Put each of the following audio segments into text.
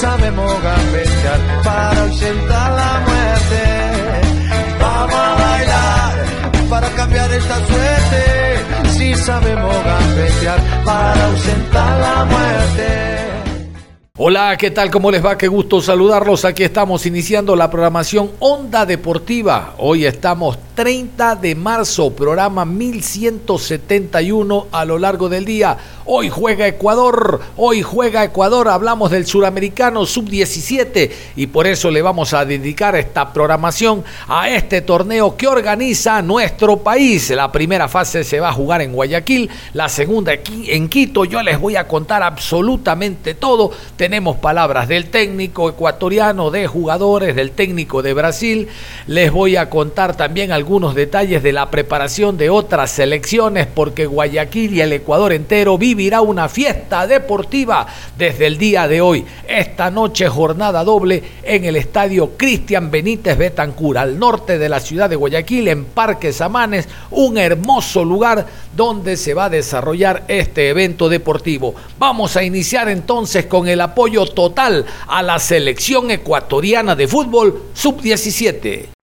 Sabemos gambetear para ausentar la muerte. Vamos a bailar para cambiar esta suerte. Si sabemos gambetear para ausentar la muerte. Hola, ¿qué tal? ¿Cómo les va? Qué gusto saludarlos. Aquí estamos iniciando la programación Onda Deportiva. Hoy estamos 30 de marzo, programa 1171 a lo largo del día. Hoy juega Ecuador, hoy juega Ecuador, hablamos del suramericano sub-17 y por eso le vamos a dedicar esta programación a este torneo que organiza nuestro país. La primera fase se va a jugar en Guayaquil, la segunda en Quito. Yo les voy a contar absolutamente todo. Tenemos palabras del técnico ecuatoriano, de jugadores, del técnico de Brasil. Les voy a contar también algunos detalles de la preparación de otras selecciones porque Guayaquil y el Ecuador entero vivirá una fiesta deportiva desde el día de hoy. Esta noche jornada doble en el estadio Cristian Benítez Betancur, al norte de la ciudad de Guayaquil, en Parque Samanes, un hermoso lugar donde se va a desarrollar este evento deportivo. Vamos a iniciar entonces con el apoyo total a la selección ecuatoriana de fútbol sub-17.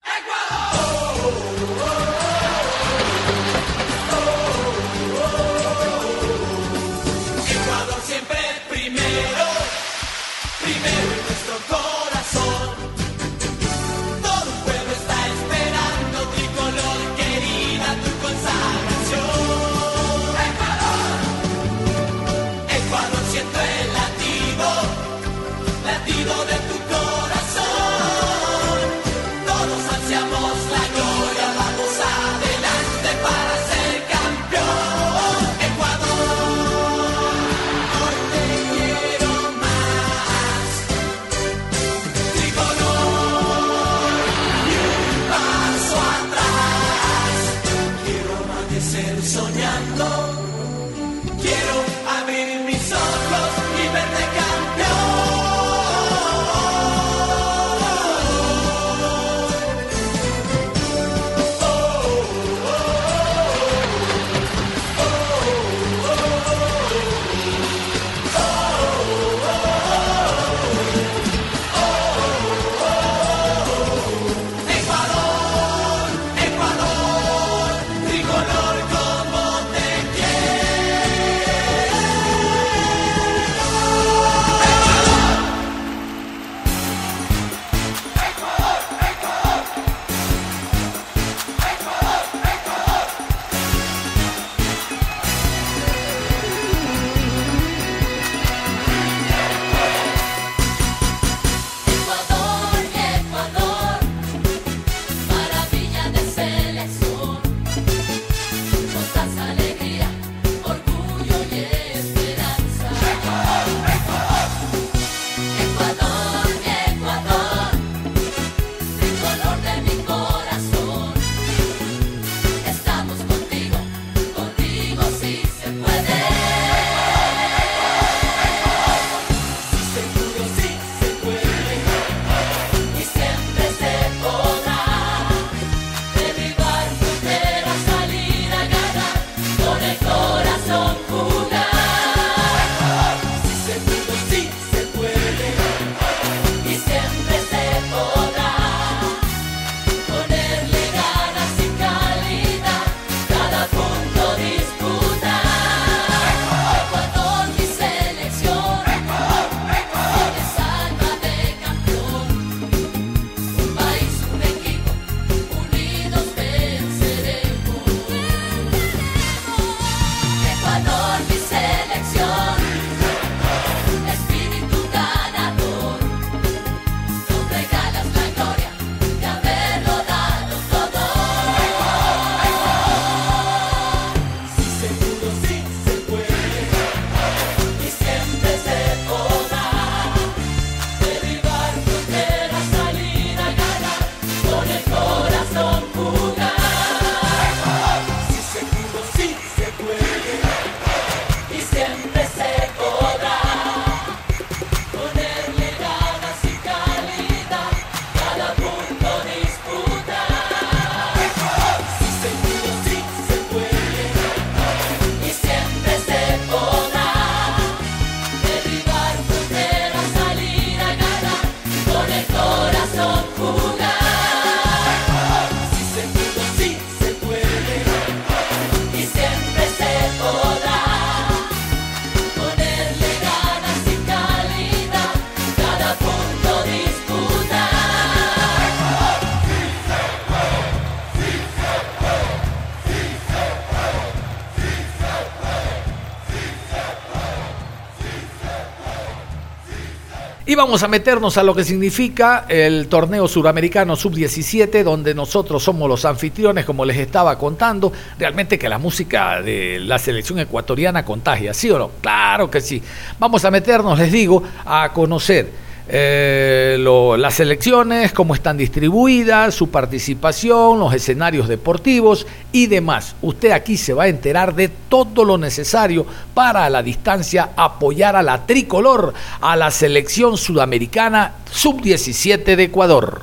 Vamos a meternos a lo que significa el torneo suramericano sub-17, donde nosotros somos los anfitriones, como les estaba contando. Realmente que la música de la selección ecuatoriana contagia, ¿sí o no? Claro que sí. Vamos a meternos, les digo, a conocer eh, las elecciones, cómo están distribuidas, su participación, los escenarios deportivos y demás. Usted aquí se va a enterar de todo lo necesario para a la distancia apoyar a la tricolor, a la selección sudamericana sub-17 de Ecuador.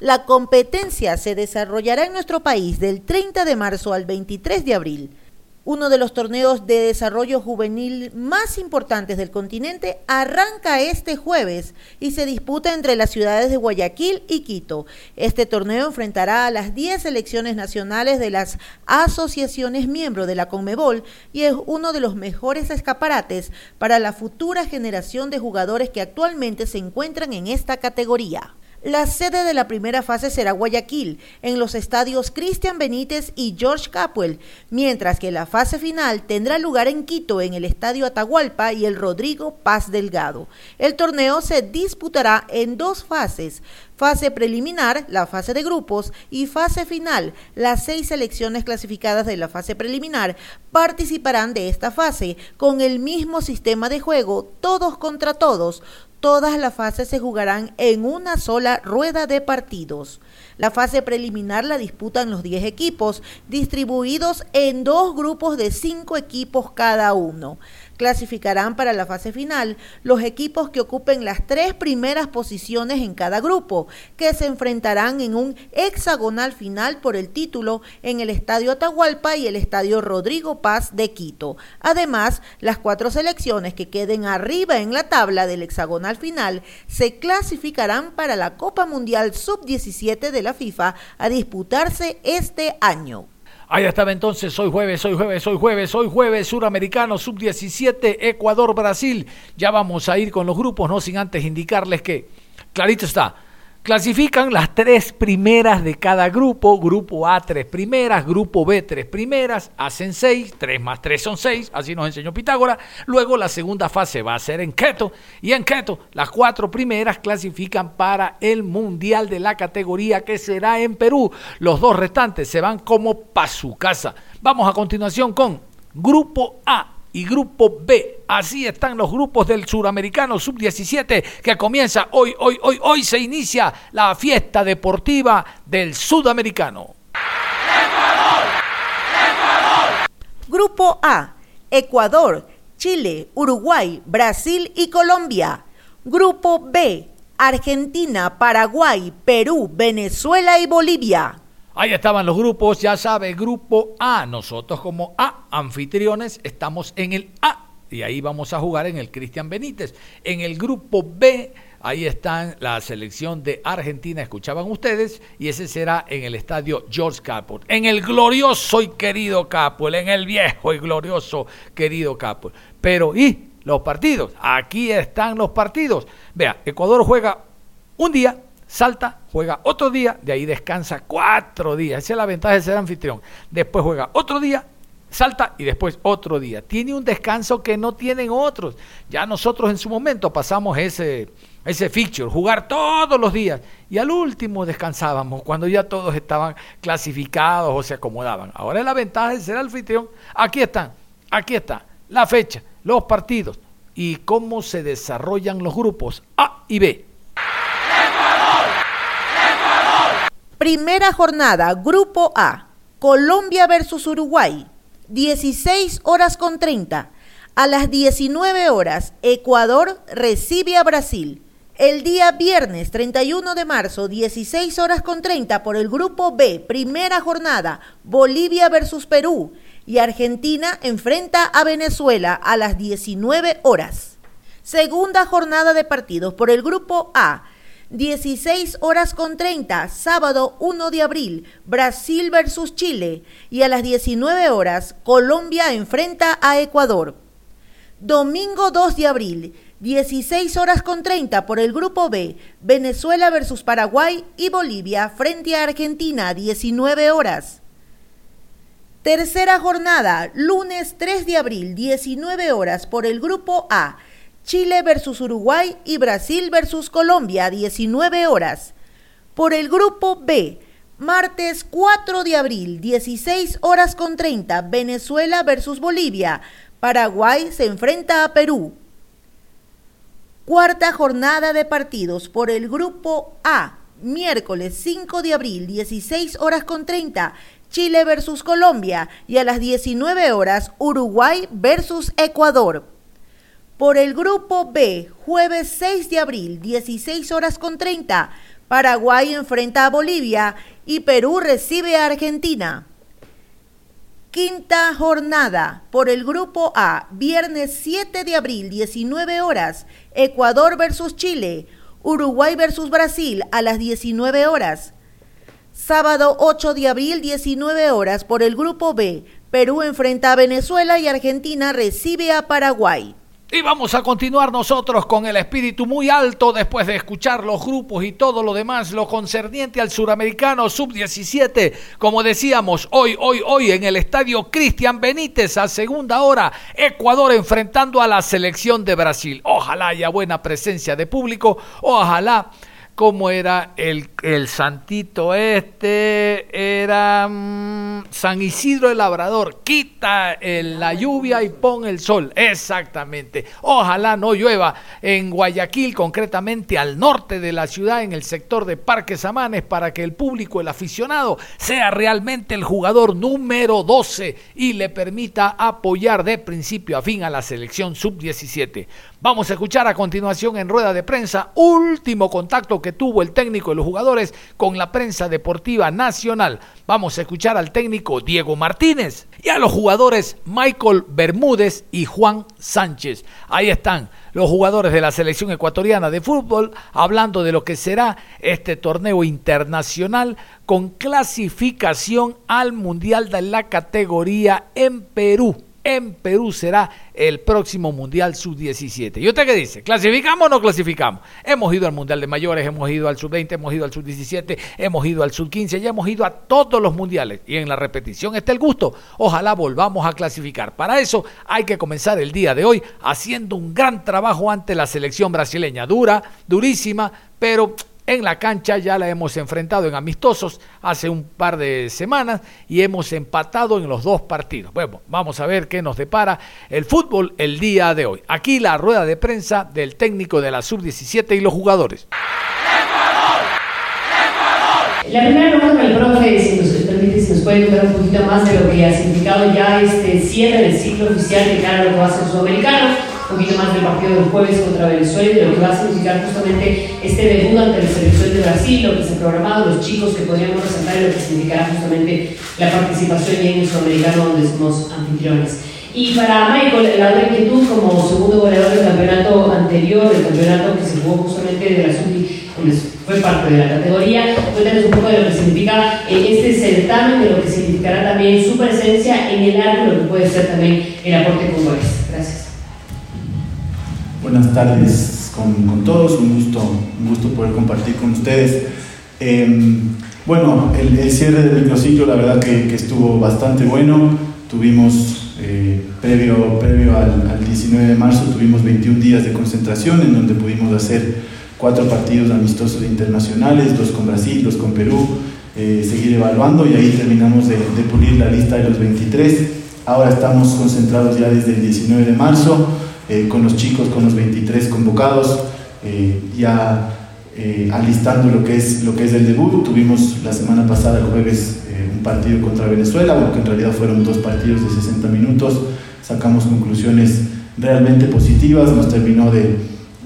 La competencia se desarrollará en nuestro país del 30 de marzo al 23 de abril uno de los torneos de desarrollo juvenil más importantes del continente, arranca este jueves y se disputa entre las ciudades de Guayaquil y Quito. Este torneo enfrentará a las 10 selecciones nacionales de las asociaciones miembros de la Conmebol y es uno de los mejores escaparates para la futura generación de jugadores que actualmente se encuentran en esta categoría. La sede de la primera fase será Guayaquil, en los estadios Cristian Benítez y George Capwell, mientras que la fase final tendrá lugar en Quito, en el estadio Atahualpa y el Rodrigo Paz Delgado. El torneo se disputará en dos fases, fase preliminar, la fase de grupos, y fase final. Las seis selecciones clasificadas de la fase preliminar participarán de esta fase con el mismo sistema de juego, todos contra todos, Todas las fases se jugarán en una sola rueda de partidos. La fase preliminar la disputan los 10 equipos, distribuidos en dos grupos de 5 equipos cada uno. Clasificarán para la fase final los equipos que ocupen las tres primeras posiciones en cada grupo, que se enfrentarán en un hexagonal final por el título en el Estadio Atahualpa y el Estadio Rodrigo Paz de Quito. Además, las cuatro selecciones que queden arriba en la tabla del hexagonal final se clasificarán para la Copa Mundial Sub-17 de la FIFA a disputarse este año. Ahí estaba entonces, hoy jueves, hoy jueves, hoy jueves, hoy jueves, suramericano, sub-17, Ecuador, Brasil. Ya vamos a ir con los grupos, no sin antes indicarles que, clarito está, Clasifican las tres primeras de cada grupo. Grupo A, tres primeras. Grupo B, tres primeras. Hacen seis. Tres más tres son seis. Así nos enseñó Pitágoras. Luego la segunda fase va a ser en keto. Y en keto, las cuatro primeras clasifican para el Mundial de la categoría que será en Perú. Los dos restantes se van como para su casa. Vamos a continuación con Grupo A y Grupo B. Así están los grupos del Suramericano Sub-17 que comienza hoy, hoy, hoy, hoy se inicia la fiesta deportiva del Sudamericano. Grupo A, Ecuador, Chile, Uruguay, Brasil y Colombia. Grupo B, Argentina, Paraguay, Perú, Venezuela y Bolivia. Ahí estaban los grupos, ya sabe, grupo A. Nosotros como A, anfitriones, estamos en el A. Y ahí vamos a jugar en el Cristian Benítez. En el grupo B, ahí están la selección de Argentina, escuchaban ustedes, y ese será en el estadio George Capel. En el glorioso y querido Capel, en el viejo y glorioso querido Capel. Pero, ¿y los partidos? Aquí están los partidos. Vea, Ecuador juega un día salta, juega otro día, de ahí descansa cuatro días. Esa es la ventaja de ser anfitrión. Después juega otro día, salta y después otro día. Tiene un descanso que no tienen otros. Ya nosotros en su momento pasamos ese, ese feature, jugar todos los días. Y al último descansábamos cuando ya todos estaban clasificados o se acomodaban. Ahora es la ventaja de ser anfitrión. Aquí están, aquí está la fecha, los partidos y cómo se desarrollan los grupos A y B. Primera jornada, Grupo A, Colombia versus Uruguay, 16 horas con 30. A las 19 horas, Ecuador recibe a Brasil. El día viernes 31 de marzo, 16 horas con 30 por el Grupo B, primera jornada, Bolivia versus Perú. Y Argentina enfrenta a Venezuela a las 19 horas. Segunda jornada de partidos por el Grupo A. 16 horas con 30, sábado 1 de abril, Brasil versus Chile. Y a las 19 horas, Colombia enfrenta a Ecuador. Domingo 2 de abril, 16 horas con 30 por el Grupo B, Venezuela versus Paraguay y Bolivia frente a Argentina, 19 horas. Tercera jornada, lunes 3 de abril, 19 horas por el grupo A. Chile versus Uruguay y Brasil versus Colombia, 19 horas. Por el grupo B, martes 4 de abril, 16 horas con 30, Venezuela versus Bolivia. Paraguay se enfrenta a Perú. Cuarta jornada de partidos por el grupo A, miércoles 5 de abril, 16 horas con 30, Chile versus Colombia y a las 19 horas Uruguay versus Ecuador. Por el grupo B, jueves 6 de abril, 16 horas con 30, Paraguay enfrenta a Bolivia y Perú recibe a Argentina. Quinta jornada por el grupo A, viernes 7 de abril, 19 horas, Ecuador versus Chile, Uruguay versus Brasil a las 19 horas. Sábado 8 de abril, 19 horas, por el Grupo B. Perú enfrenta a Venezuela y Argentina recibe a Paraguay. Y vamos a continuar nosotros con el espíritu muy alto después de escuchar los grupos y todo lo demás, lo concerniente al suramericano sub-17. Como decíamos, hoy, hoy, hoy en el estadio Cristian Benítez a segunda hora, Ecuador enfrentando a la selección de Brasil. Ojalá haya buena presencia de público, ojalá cómo era el, el santito este, era mm, San Isidro el Labrador, quita la lluvia y pon el sol, exactamente. Ojalá no llueva en Guayaquil, concretamente al norte de la ciudad, en el sector de Parques Amanes, para que el público, el aficionado, sea realmente el jugador número 12 y le permita apoyar de principio a fin a la selección sub-17. Vamos a escuchar a continuación en rueda de prensa último contacto que tuvo el técnico de los jugadores con la prensa deportiva nacional. Vamos a escuchar al técnico Diego Martínez y a los jugadores Michael Bermúdez y Juan Sánchez. Ahí están los jugadores de la selección ecuatoriana de fútbol hablando de lo que será este torneo internacional con clasificación al Mundial de la categoría en Perú en Perú será el próximo Mundial Sub-17. ¿Y usted qué dice? ¿Clasificamos o no clasificamos? Hemos ido al Mundial de Mayores, hemos ido al Sub-20, hemos ido al Sub-17, hemos ido al Sub-15, ya hemos ido a todos los mundiales. Y en la repetición está el gusto. Ojalá volvamos a clasificar. Para eso hay que comenzar el día de hoy haciendo un gran trabajo ante la selección brasileña. Dura, durísima, pero en la cancha ya la hemos enfrentado en amistosos hace un par de semanas y hemos empatado en los dos partidos. Bueno, vamos a ver qué nos depara el fútbol el día de hoy. Aquí la rueda de prensa del técnico de la sub-17 y los jugadores. La primera pregunta el profe, si nos permite, si nos puede contar un poquito más de lo que ha significado ya este cierre del ciclo oficial de cara a lo que sudamericano un poquito más del partido del jueves contra Venezuela y de lo que va a significar justamente este debut ante la selección de Brasil, lo que se ha programado, los chicos que podríamos presentar y lo que significará justamente la participación en el sudamericano donde somos anfitriones. Y para Michael, la otra inquietud como segundo goleador del campeonato anterior, el campeonato que se jugó justamente de la sub fue parte de la categoría, cuéntanos un poco de lo que significa eh, este certamen, de lo que significará también su presencia en el arco, lo que puede ser también el aporte con. Gracias. Buenas tardes con, todos, un gusto, un gusto poder compartir con ustedes. Em, bueno, el, cierre del microciclo la verdad que, estuvo bastante bueno. Tuvimos, eh, previo, previo al, 19 de marzo, tuvimos 21 días de concentración en donde pudimos hacer cuatro partidos amistosos internacionales, dos con Brasil, dos con Perú, eh, seguir evaluando y ahí terminamos de, de pulir la lista de los 23. Ahora estamos concentrados ya desde el 19 de marzo eh, con los chicos, con los 23 convocados, eh, ya eh, alistando lo que, es, lo que es el debut. Tuvimos la semana pasada, el jueves, un partido contra Venezuela, aunque en realidad fueron dos partidos de 60 minutos. Sacamos conclusiones realmente positivas, nos terminó de,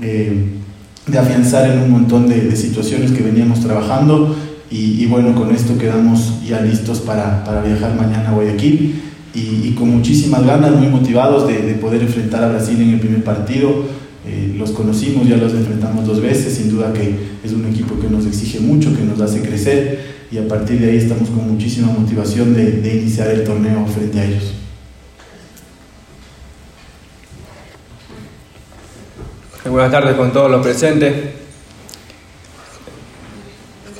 de afianzar en un montón de, situaciones que veníamos trabajando. Y, y, bueno, con esto quedamos ya listos para, para viajar mañana a Guayaquil y, con muchísimas ganas, muy motivados de, poder enfrentar a Brasil en el primer partido. Eh, los conocimos, ya los enfrentamos dos veces, sin duda que es un equipo que nos exige mucho, que nos hace crecer y a partir de ahí estamos con muchísima motivación de, de iniciar el torneo frente a ellos. Buenas tardes con todos los presentes.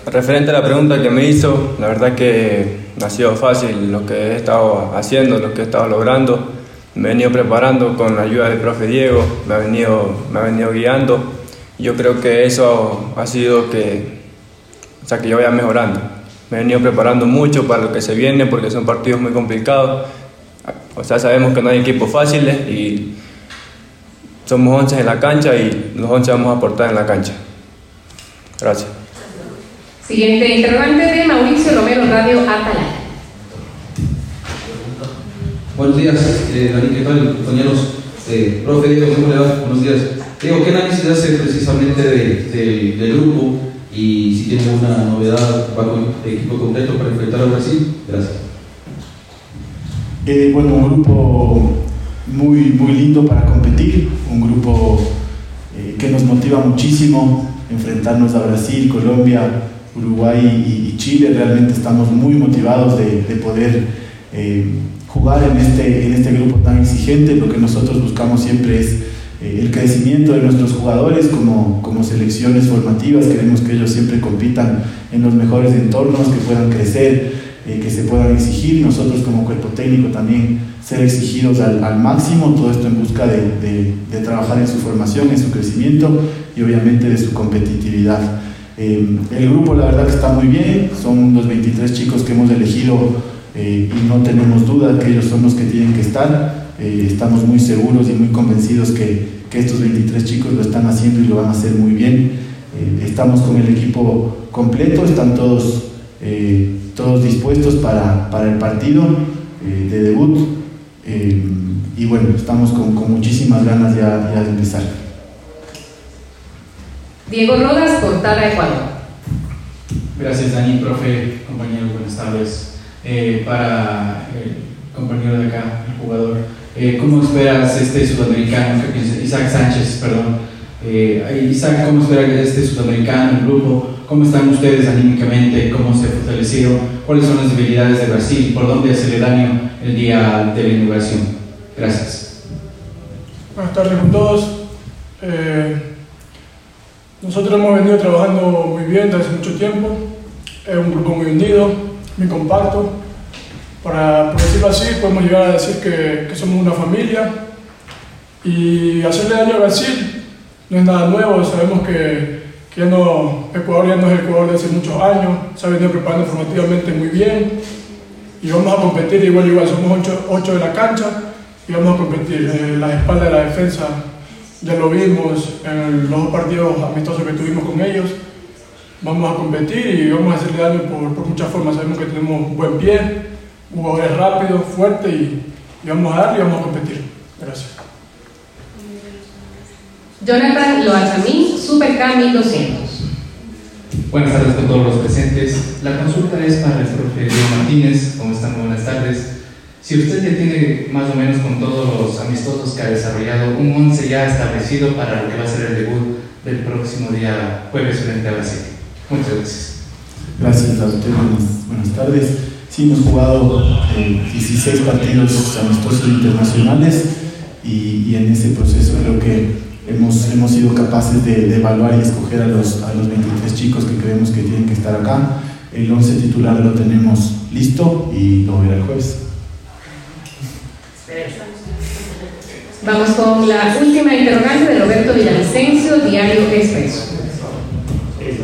Referente a la pregunta que me hizo, la verdad que ha sido fácil lo que he estado haciendo, lo que he estado logrando. Me he venido preparando con la ayuda del profe Diego, me ha venido, me ha venido guiando. Yo creo que eso ha sido que, o sea, que yo vaya mejorando. Me he venido preparando mucho para lo que se viene porque son partidos muy complicados. O sea, sabemos que no hay equipos fáciles y somos 11 en la cancha y los 11 vamos a aportar en la cancha. Gracias. Siguiente interrogante de Mauricio Romero, Radio Atalaya. Buenos días, eh, Dani, ¿qué tal, compañeros? Eh, profe Diego, ¿cómo le va? Buenos días. Diego, ¿qué análisis hace precisamente de, del grupo y si tiene alguna novedad para el equipo completo para enfrentar a Brasil? Gracias. Eh, bueno, un grupo muy, muy lindo para competir, un grupo eh, que nos motiva muchísimo enfrentarnos a Brasil, Colombia, Uruguay y, Chile. Realmente estamos muy motivados de, de poder eh, jugar en este, en este grupo tan exigente. Lo que nosotros buscamos siempre es eh, el crecimiento de nuestros jugadores como, como selecciones formativas. Queremos que ellos siempre compitan en los mejores entornos, que puedan crecer, eh, que se puedan exigir. Nosotros como cuerpo técnico también ser exigidos al, al máximo. Todo esto en busca de, de, de, trabajar en su formación, en su crecimiento y obviamente de su competitividad. Eh, el grupo la verdad que está muy bien. Son los 23 chicos que hemos elegido eh, y no tenemos duda que ellos son los que tienen que estar. Eh, estamos muy seguros y muy convencidos que, que, estos 23 chicos lo están haciendo y lo van a hacer muy bien. Estamos con el equipo completo, están todos, todos dispuestos para, para, el partido de debut y bueno, estamos con, muchísimas ganas ya, de empezar. Diego Rodas, Portada Ecuador. Gracias Dani, profe, compañero, buenas tardes. Eh, para el compañero de acá, el jugador. Eh, ¿Cómo esperas este sudamericano? Isaac Sánchez, perdón. Eh, Isaac, ¿cómo esperas este sudamericano, el grupo? ¿Cómo están ustedes anímicamente? ¿Cómo se fortalecieron? ¿Cuáles son las debilidades de Brasil? ¿Por dónde hacerle daño el día de la inauguración? Gracias. Buenas tardes con todos. Eh, nosotros hemos venido trabajando muy bien desde hace mucho tiempo. Es un grupo muy unido, muy compacto. Para, decirlo así, podemos llegar a decir que, somos una familia y hacerle daño a Brasil no es nada nuevo, sabemos que, que no, Ecuador ya no es Ecuador de hace muchos años, se ha venido preparando formativamente muy bien y vamos a competir igual, igual, somos ocho, ocho de la cancha y vamos a competir. Eh, la espalda de la defensa ya lo vimos en los dos partidos amistosos que tuvimos con ellos vamos a competir y vamos a hacerle daño por, por muchas formas. Sabemos que tenemos buen pie, jugadores rápidos, fuertes y, y, vamos a darle y vamos a competir. Gracias. Jonathan Loazamín, Superca 1200. Buenas tardes a todos los presentes. La consulta es para el profe Diego Martínez. ¿Cómo están? Buenas tardes. Si usted ya tiene más o menos con todos los amistosos que ha desarrollado un 11 ya establecido para lo que va a ser el debut del próximo día jueves frente a Brasil. Muchas gracias. Gracias a usted, buenas, buenas tardes. Sí, hemos jugado eh, 16 partidos amistosos internacionales y, y, en ese proceso creo que hemos, hemos sido capaces de, de, evaluar y escoger a los, a los 23 chicos que creemos que tienen que estar acá. El 11 titular lo tenemos listo y lo verá el jueves. Vamos con la última interrogante de Roberto Villavicencio, Diario Expreso.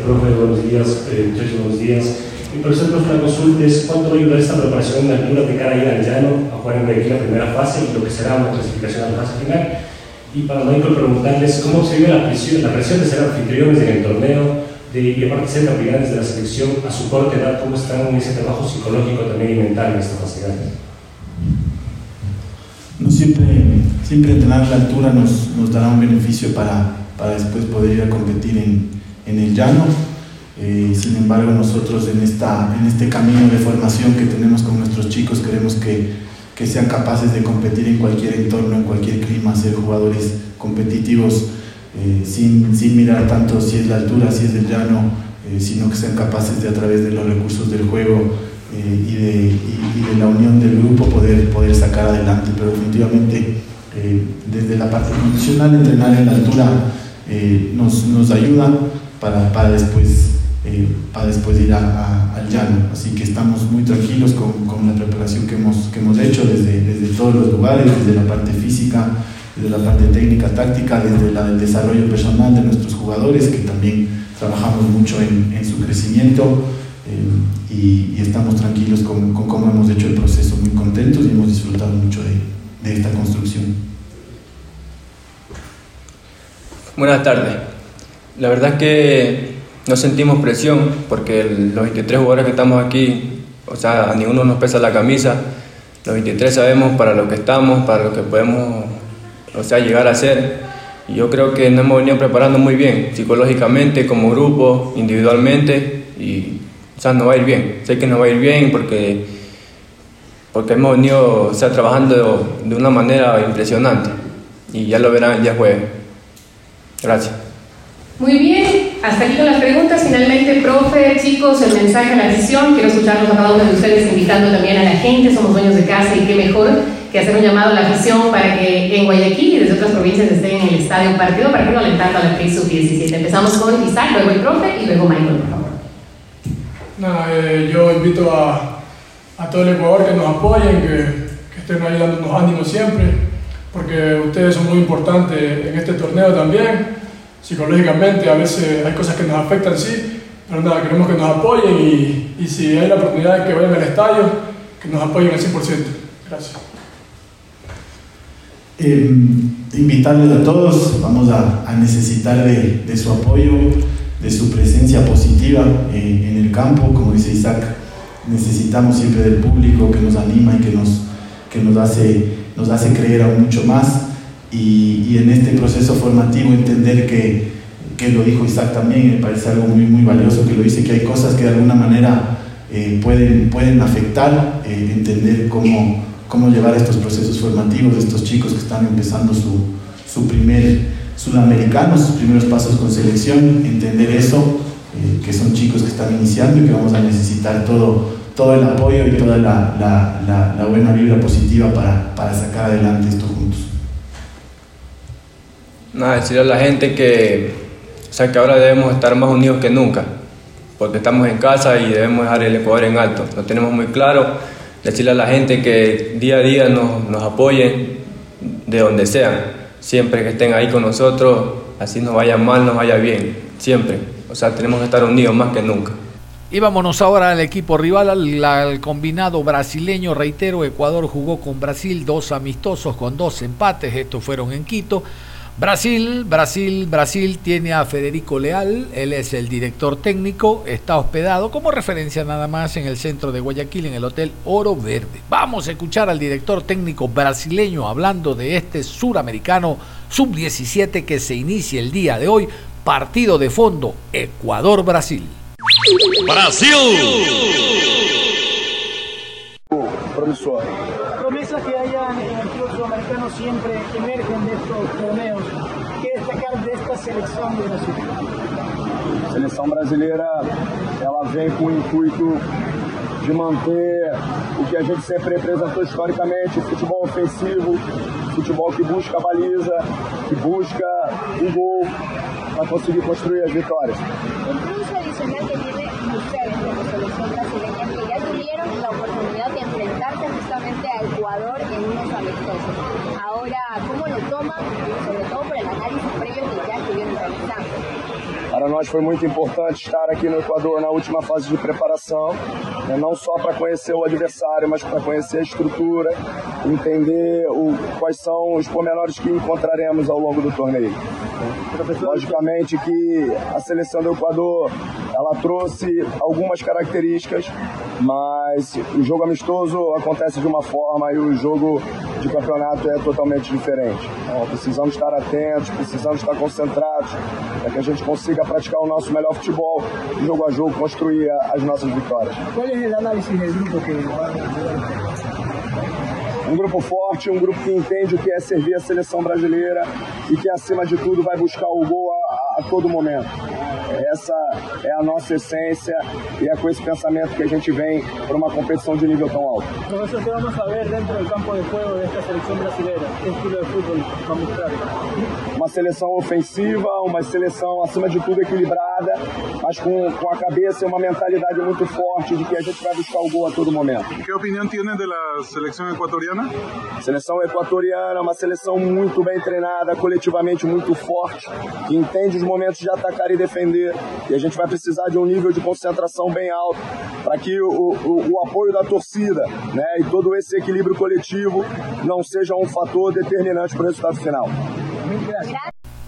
Profe, buenos días, eh, muchachos, buenos días. Mi profesor, profe, la consulta es cuánto va a ayudar esta preparación de altura de cara a ir al llano a jugar en la primera fase y lo que será una clasificación a la fase final. Y para Michael preguntarles cómo se vive la presión, la presión de ser anfitriones en el torneo de, y aparte ser capitanes de la selección a su corta edad, cómo están en ese trabajo psicológico también y mental en esta fase. No siempre, siempre entrenar la altura nos, nos dará un beneficio para, para después poder ir a competir en, en el llano. Eh, sin embargo, nosotros en, esta, en este camino de formación que tenemos con nuestros chicos queremos que, que sean capaces de competir en cualquier entorno, en cualquier clima, ser jugadores competitivos eh, sin, sin, mirar tanto si es la altura, si es el llano, eh, sino que sean capaces de a través de los recursos del juego y de, y, y, de, la unión del grupo poder, poder sacar adelante. Pero definitivamente desde la parte condicional entrenar en la altura nos, nos ayuda para, para después eh, para después ir al llano. Así que estamos muy tranquilos con, con la preparación que hemos, que hemos hecho desde, desde, todos los lugares, desde la parte física, desde la parte técnica, táctica, desde la, el desarrollo personal de nuestros jugadores, que también trabajamos mucho en, en su crecimiento. Eh, y, y, estamos tranquilos con, con, cómo hemos hecho el proceso, muy contentos y hemos disfrutado mucho de, de esta construcción. Buenas tardes. La verdad es que no sentimos presión porque los 23 jugadores que estamos aquí, o sea, a ninguno nos pesa la camisa. Los 23 sabemos para lo que estamos, para lo que podemos, o sea, llegar a ser. Y yo creo que nos hemos venido preparando muy bien, psicológicamente, como grupo, individualmente, y o sea, nos va a ir bien. Sé que nos va a ir bien porque, porque hemos venido sea, trabajando de, una manera impresionante. Y ya lo verán el día jueves. Gracias. Muy bien, hasta aquí con las preguntas. Finalmente, profe, chicos, el mensaje a la afición. Quiero escucharlos a cada uno de ustedes invitando también a la gente. Somos dueños de casa y qué mejor que hacer un llamado a la afición para que en Guayaquil y desde otras provincias estén en el estadio partido para que alentando a la FEI Sub-17. Empezamos con Isaac, luego el profe y luego Michael, por favor. Nada, eh, yo invito a, a, todo el Ecuador que nos apoyen, que, que estén ahí dándonos ánimo siempre, porque ustedes son muy importantes en este torneo también psicológicamente, a veces hay cosas que nos afectan, sí, pero nada, queremos que nos apoyen y, y si hay la oportunidad de que vayan al estadio, que nos apoyen al 100%. Gracias. Eh, invitarles a todos, vamos a, a necesitar de, de, su apoyo, de su presencia positiva eh, en el campo, como dice Isaac, necesitamos siempre del público que nos anima y que nos, que nos, hace, nos hace creer aún mucho más. Y, y en este proceso formativo entender que, que lo dijo Isaac también, me parece algo muy, muy valioso que lo dice, que hay cosas que de alguna manera eh, pueden, pueden afectar, eh, entender cómo, cómo llevar estos procesos formativos de estos chicos que están empezando su, su primer sudamericano, sus primeros pasos con selección, entender eso, eh, que son chicos que están iniciando y que vamos a necesitar todo, todo el apoyo y toda la, la, la, la buena vibra positiva para, para sacar adelante esto juntos. Nada, decirle a la gente que, o sea, que ahora debemos estar más unidos que nunca, porque estamos en casa y debemos dejar el Ecuador en alto. Lo tenemos muy claro. Decirle a la gente que día a día nos, nos apoyen de donde sea, siempre que estén ahí con nosotros, así nos vaya mal, nos vaya bien, siempre. O sea, tenemos que estar unidos más que nunca. Y vámonos ahora al equipo rival, al, al, combinado brasileño. Reitero, Ecuador jugó con Brasil dos amistosos con dos empates. Estos fueron en Quito. Brasil, Brasil, Brasil tiene a Federico Leal, él es el director técnico, está hospedado como referencia nada más en el centro de Guayaquil, en el Hotel Oro Verde. Vamos a escuchar al director técnico brasileño hablando de este suramericano sub-17 que se inicia el día de hoy, partido de fondo, Ecuador-Brasil. Brasil! Promesas que hayan sudamericano siempre emergen de estos torneos. ¿Qué destacar de esta selección de Brasil? A seleção brasileira ela vem com o intuito de manter o que a gente sempre representou historicamente, futebol ofensivo, futebol que busca a baliza, que busca o gol para conseguir construir as vitórias. El plus adicional que tiene ustedes como selección brasileña es que ya tuvieron la oportunidad de enfrentarse justamente a Ecuador en unos amistosos. Ahora, ¿cómo lo toman? Sobre todo por el análisis previo que ya estuvieron realizando. Para nós foi muito importante estar aqui no Equador na última fase de preparação, né? não só para conhecer o adversário, mas para conhecer a estrutura, entender o, quais são os pormenores que encontraremos ao longo do torneio. Logicamente que a seleção do Equador ela trouxe algumas características, mas o jogo amistoso acontece de uma forma e o jogo de campeonato é totalmente diferente. Então, precisamos estar atentos, precisamos estar concentrados para que a gente consiga praticar o nosso melhor futebol, jogo a jogo, construir as nossas vitórias. Qual é análise do grupo que um grupo forte, um grupo que entende o que é servir a seleção brasileira e que, acima de tudo, vai buscar o gol a, a todo momento. Essa é a nossa essência e é com esse pensamento que a gente vem para uma competição de nível tão alto. Profesor, ¿qué vamos a ver dentro del campo de juego de esta selección brasileña? ¿Qué estilo de fútbol va a mostrar? Uma seleção ofensiva, uma seleção acima de tudo equilibrada, mas com, com a cabeça e uma mentalidade muito forte de que a gente vai buscar o gol a todo momento. ¿Qué opinión tiene de la selección ecuatoriana? Seleção equatoriana, uma seleção muito bem treinada, coletivamente muito forte, que entende os momentos de atacar e defender. E a gente vai precisar de um nível de concentração bem alto para que o, o, o apoio da torcida né, e todo esse equilíbrio coletivo não seja um fator determinante para o resultado final.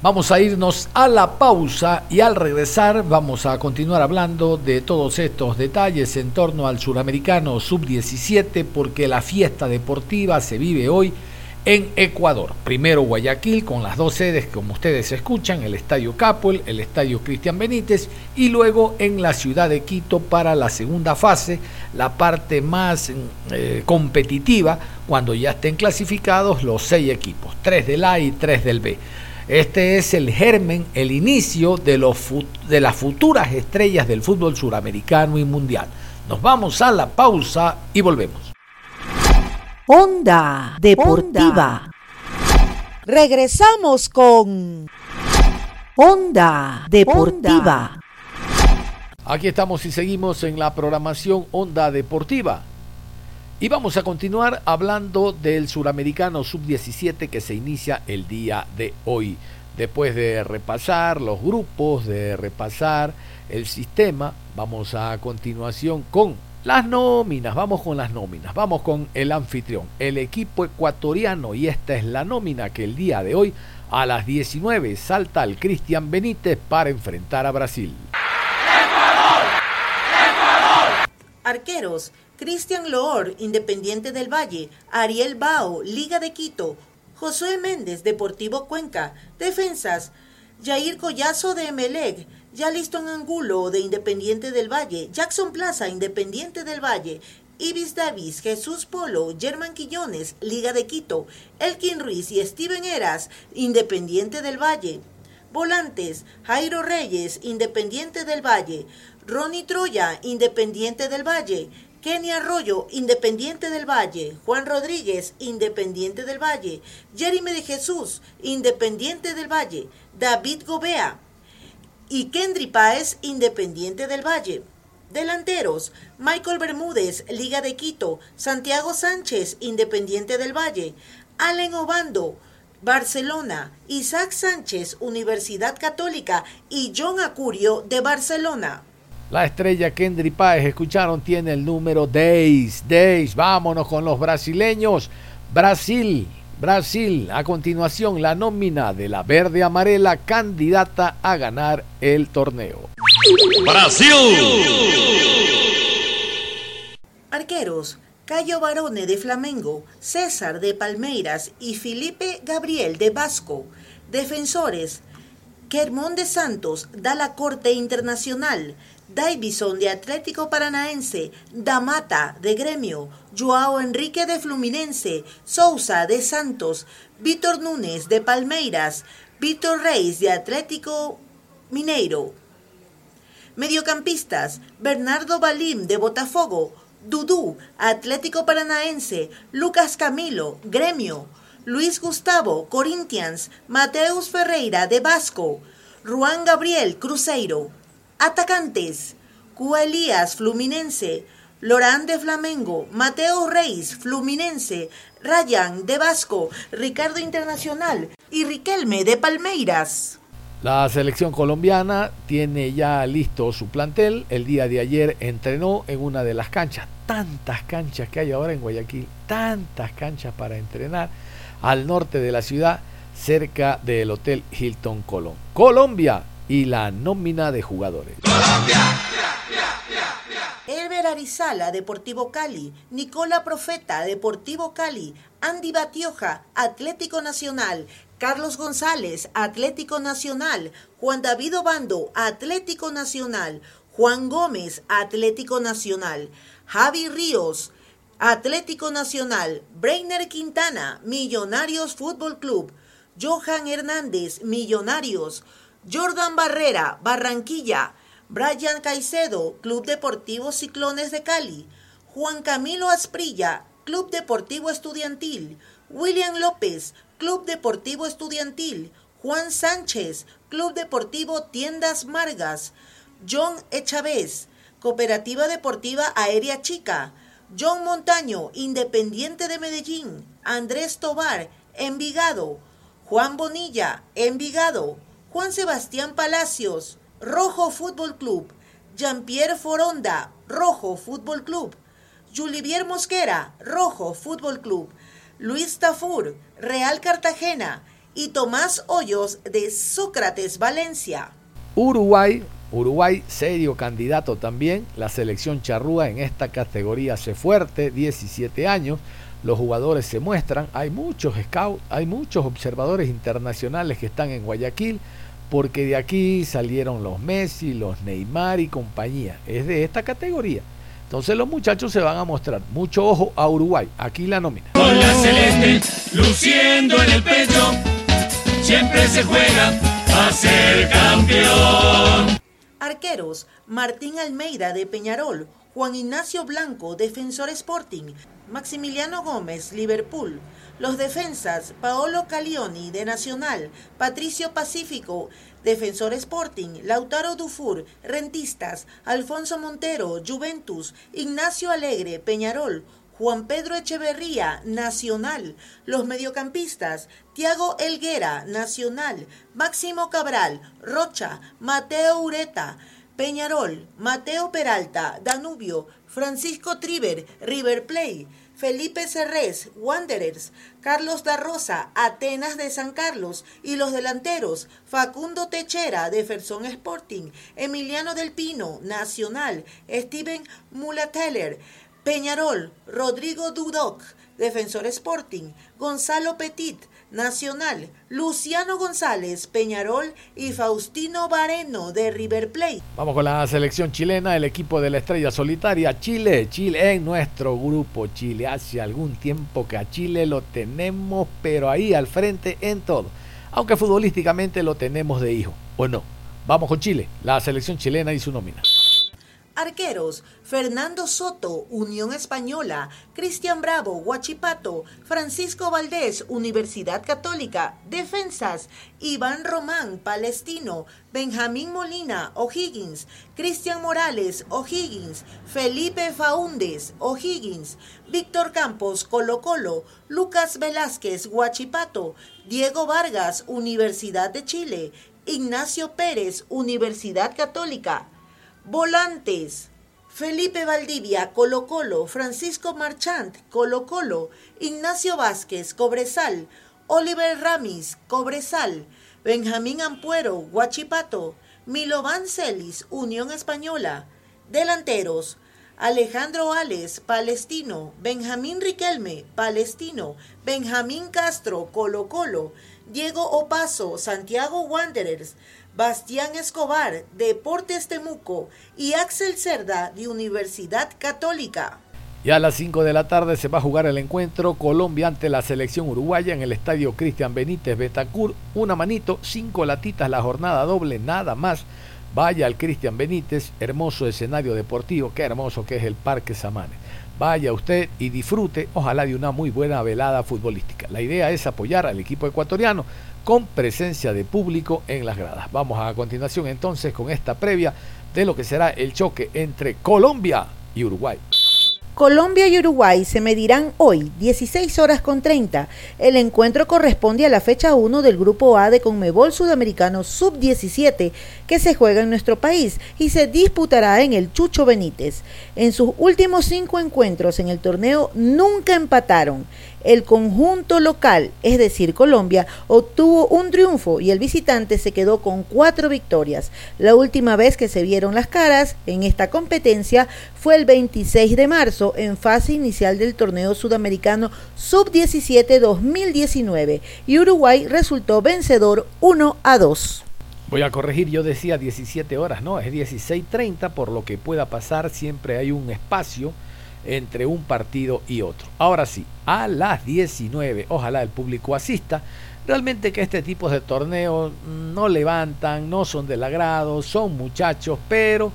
Vamos a irnos a la pausa y al regresar vamos a continuar hablando de todos estos detalles en torno al suramericano sub-17 porque la fiesta deportiva se vive hoy en Ecuador. Primero Guayaquil con las dos sedes como ustedes escuchan, el Estadio Capuel, el Estadio Cristian Benítez y luego en la ciudad de Quito para la segunda fase, la parte más eh, competitiva cuando ya estén clasificados los seis equipos, tres del A y tres del B. Este es el germen, el inicio de, los de las futuras estrellas del fútbol suramericano y mundial. Nos vamos a la pausa y volvemos. Onda Deportiva. Regresamos con Onda Deportiva. Aquí estamos y seguimos en la programación Onda Deportiva. Y vamos a continuar hablando del suramericano sub-17 que se inicia el día de hoy. Después de repasar los grupos, de repasar el sistema, vamos a continuación con las nóminas. Vamos con las nóminas. Vamos con el anfitrión, el equipo ecuatoriano. Y esta es la nómina que el día de hoy a las 19 salta al Cristian Benítez para enfrentar a Brasil. Arqueros. Cristian Loor, Independiente del Valle, Ariel Bao, Liga de Quito, Josué Méndez, Deportivo Cuenca, Defensas, Jair Collazo de Emelec, Yaliston Angulo de Independiente del Valle, Jackson Plaza, Independiente del Valle, Ibis Davis, Jesús Polo, Germán Quillones, Liga de Quito, Elkin Ruiz y Steven Eras, Independiente del Valle. Volantes, Jairo Reyes, Independiente del Valle, Ronnie Troya, Independiente del Valle, Kenny Arroyo, Independiente del Valle. Juan Rodríguez, Independiente del Valle. Jeremy de Jesús, Independiente del Valle. David Gobea y Kendry Páez, Independiente del Valle. Delanteros, Michael Bermúdez, Liga de Quito. Santiago Sánchez, Independiente del Valle. Allen Obando, Barcelona. Isaac Sánchez, Universidad Católica. Y John Acurio, de Barcelona. La estrella Kendry Páez, escucharon, tiene el número 10. 10, vámonos con los brasileños. Brasil, Brasil. A continuación, la nómina de la verde amarela candidata a ganar el torneo. Brasil. Arqueros. Cayo Barone de Flamengo, César de Palmeiras y Felipe Gabriel de Vasco. Defensores. Kermón de Santos da la Corte Internacional. Davison de Atlético Paranaense, Damata de Gremio, Joao Enrique de Fluminense, Sousa de Santos, Víctor Núñez de Palmeiras, Víctor Reis de Atlético Mineiro. Mediocampistas, Bernardo Balim de Botafogo, Dudú, Atlético Paranaense, Lucas Camilo, Gremio, Luis Gustavo, Corinthians, Mateus Ferreira de Vasco, Juan Gabriel, Cruzeiro. Atacantes. Cuba Elías, Fluminense. Lorán de Flamengo. Mateo Reis, Fluminense. Ryan de Vasco. Ricardo Internacional. Y Riquelme de Palmeiras. La selección colombiana tiene ya listo su plantel. El día de ayer entrenó en una de las canchas. Tantas canchas que hay ahora en Guayaquil. Tantas canchas para entrenar al norte de la ciudad, cerca del Hotel Hilton Colón. Colombia y la nómina de jugadores. Elber Arizala, Deportivo Cali. Nicola Profeta, Deportivo Cali. Andy Batioja, Atlético Nacional. Carlos González, Atlético Nacional. Juan David Obando, Atlético Nacional. Juan Gómez, Atlético Nacional. Javi Ríos, Atlético Nacional. Breiner Quintana, Millonarios Fútbol Club. Johan Hernández, Millonarios. Jordan Barrera, Barranquilla. Brian Caicedo, Club Deportivo Ciclones de Cali. Juan Camilo Asprilla, Club Deportivo Estudiantil. William López, Club Deportivo Estudiantil. Juan Sánchez, Club Deportivo Tiendas Margas. John Echavez, Cooperativa Deportiva Aérea Chica. John Montaño, Independiente de Medellín. Andrés Tobar, Envigado. Juan Bonilla, Envigado. Juan Sebastián Palacios, Rojo Fútbol Club. Jean-Pierre Foronda, Rojo Fútbol Club. Julivier Mosquera, Rojo Fútbol Club. Luis Tafur, Real Cartagena. Y Tomás Hoyos de Sócrates Valencia. Uruguay, Uruguay serio candidato también. La selección charrúa en esta categoría hace fuerte, 17 años. Los jugadores se muestran. Hay muchos scouts, hay muchos observadores internacionales que están en Guayaquil porque de aquí salieron los Messi, los Neymar y compañía. Es de esta categoría. Entonces los muchachos se van a mostrar. Mucho ojo a Uruguay. Aquí la nómina. Con la celeste, luciendo en el pecho, siempre se juega a ser campeón. Arqueros, Martín Almeida de Peñarol, Juan Ignacio Blanco, Defensor Sporting, Maximiliano Gómez, Liverpool. Los defensas, Paolo Calioni de Nacional, Patricio Pacífico, Defensor Sporting, Lautaro Dufour, Rentistas, Alfonso Montero, Juventus, Ignacio Alegre, Peñarol, Juan Pedro Echeverría, Nacional. Los mediocampistas, Tiago Elguera, Nacional. Máximo Cabral, Rocha, Mateo Ureta, Peñarol, Mateo Peralta, Danubio, Francisco Triver, River Plate. Felipe Cerrés, Wanderers, Carlos da Rosa, Atenas de San Carlos y los delanteros Facundo Techera, Deferson Sporting, Emiliano del Pino, Nacional, Steven Mulateller, Peñarol, Rodrigo Dudoc, Defensor Sporting, Gonzalo Petit, Nacional, Luciano González, Peñarol y Faustino Bareno de River Plate. Vamos con la selección chilena, el equipo de la estrella solitaria, Chile, Chile en nuestro grupo Chile. Hace algún tiempo que a Chile lo tenemos, pero ahí al frente en todo. Aunque futbolísticamente lo tenemos de hijo, ¿o no? Vamos con Chile, la selección chilena y su nómina. Arqueros, Fernando Soto, Unión Española, Cristian Bravo, Huachipato, Francisco Valdés, Universidad Católica, Defensas, Iván Román, Palestino, Benjamín Molina, O'Higgins, Cristian Morales, O'Higgins, Felipe Faúndes, O'Higgins, Víctor Campos, Colo Colo, Lucas Velázquez, Huachipato, Diego Vargas, Universidad de Chile, Ignacio Pérez, Universidad Católica, Volantes. Felipe Valdivia, Colo Colo, Francisco Marchant, Colo Colo, Ignacio Vázquez, Cobresal, Oliver Ramis, Cobresal, Benjamín Ampuero, Guachipato, Milovan Celis, Unión Española. Delanteros, Alejandro Ales, Palestino, Benjamín Riquelme, Palestino, Benjamín Castro, Colo Colo, Diego Opaso, Santiago Wanderers, Bastián Escobar, Deportes Temuco y Axel Cerda, de Universidad Católica. Ya a las 5 de la tarde se va a jugar el encuentro Colombia ante la selección uruguaya en el estadio Cristian Benítez Betacur. Una manito, cinco latitas la jornada doble, nada más. Vaya al Cristian Benítez, hermoso escenario deportivo, qué hermoso que es el Parque Samanes. Vaya usted y disfrute, ojalá de una muy buena velada futbolística. La idea es apoyar al equipo ecuatoriano con presencia de público en las gradas. Vamos a continuación entonces con esta previa de lo que será el choque entre Colombia y Uruguay. Colombia y Uruguay se medirán hoy, 16 horas con 30. El encuentro corresponde a la fecha 1 del Grupo A de Conmebol Sudamericano Sub-17 que se juega en nuestro país y se disputará en el Chucho Benítez. En sus últimos cinco encuentros en el torneo nunca empataron. El conjunto local, es decir, Colombia, obtuvo un triunfo y el visitante se quedó con cuatro victorias. La última vez que se vieron las caras en esta competencia fue el 26 de marzo en fase inicial del torneo sudamericano Sub-17 2019 y Uruguay resultó vencedor 1 a 2. Voy a corregir, yo decía 17 horas, no, es 16.30, por lo que pueda pasar, siempre hay un espacio entre un partido y otro. Ahora sí, a las 19, ojalá el público asista, Realmente que este tipo de torneos no levantan, no son del agrado, son muchachos, pero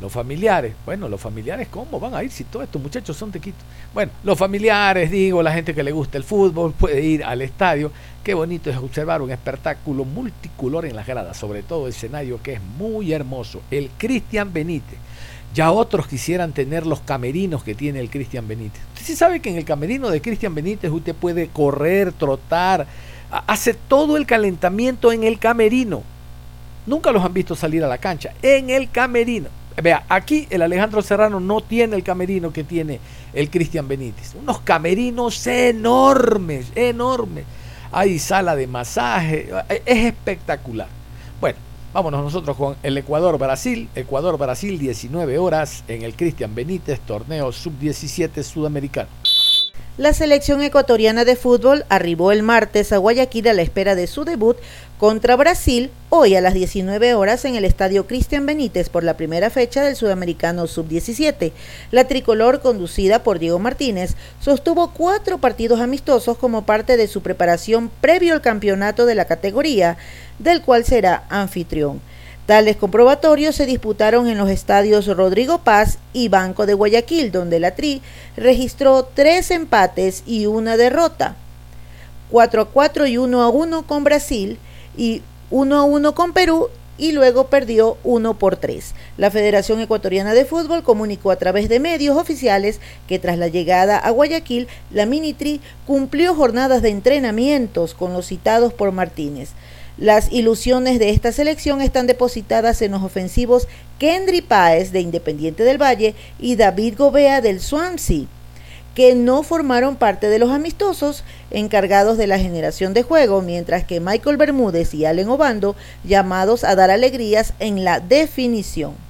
los familiares, bueno, los familiares, ¿cómo van a ir si todos estos muchachos son tequitos? Bueno, los familiares, digo, la gente que le gusta el fútbol puede ir al estadio. Qué bonito es observar un espectáculo multicolor en las gradas, sobre todo el escenario que es muy hermoso, el Cristian Benítez. Ya otros quisieran tener los camerinos que tiene el Cristian Benítez. Usted sí sabe que en el camerino de Cristian Benítez usted puede correr, trotar, hace todo el calentamiento en el camerino. Nunca los han visto salir a la cancha, en el camerino. Vea, aquí el Alejandro Serrano no tiene el camerino que tiene el Cristian Benítez. Unos camerinos enormes, enormes. Hay sala de masaje, es espectacular. Vámonos nosotros con el Ecuador-Brasil. Ecuador-Brasil, 19 horas en el Cristian Benítez, torneo sub-17 sudamericano. La selección ecuatoriana de fútbol arribó el martes a Guayaquil a la espera de su debut contra Brasil hoy a las 19 horas en el Estadio Cristian Benítez por la primera fecha del Sudamericano Sub-17. La tricolor, conducida por Diego Martínez, sostuvo cuatro partidos amistosos como parte de su preparación previo al campeonato de la categoría, del cual será anfitrión. Tales comprobatorios se disputaron en los estadios Rodrigo Paz y Banco de Guayaquil, donde la Tri registró tres empates y una derrota. 4 a 4 y 1 a 1 con Brasil y 1 a 1 con Perú y luego perdió 1 por 3. La Federación Ecuatoriana de Fútbol comunicó a través de medios oficiales que tras la llegada a Guayaquil, la Minitri cumplió jornadas de entrenamientos con los citados por Martínez. Las ilusiones de esta selección están depositadas en los ofensivos Kendry Páez de Independiente del Valle y David Gobea del Swansea, que no formaron parte de los amistosos encargados de la generación de juego, mientras que Michael Bermúdez y Allen Obando llamados a dar alegrías en la definición.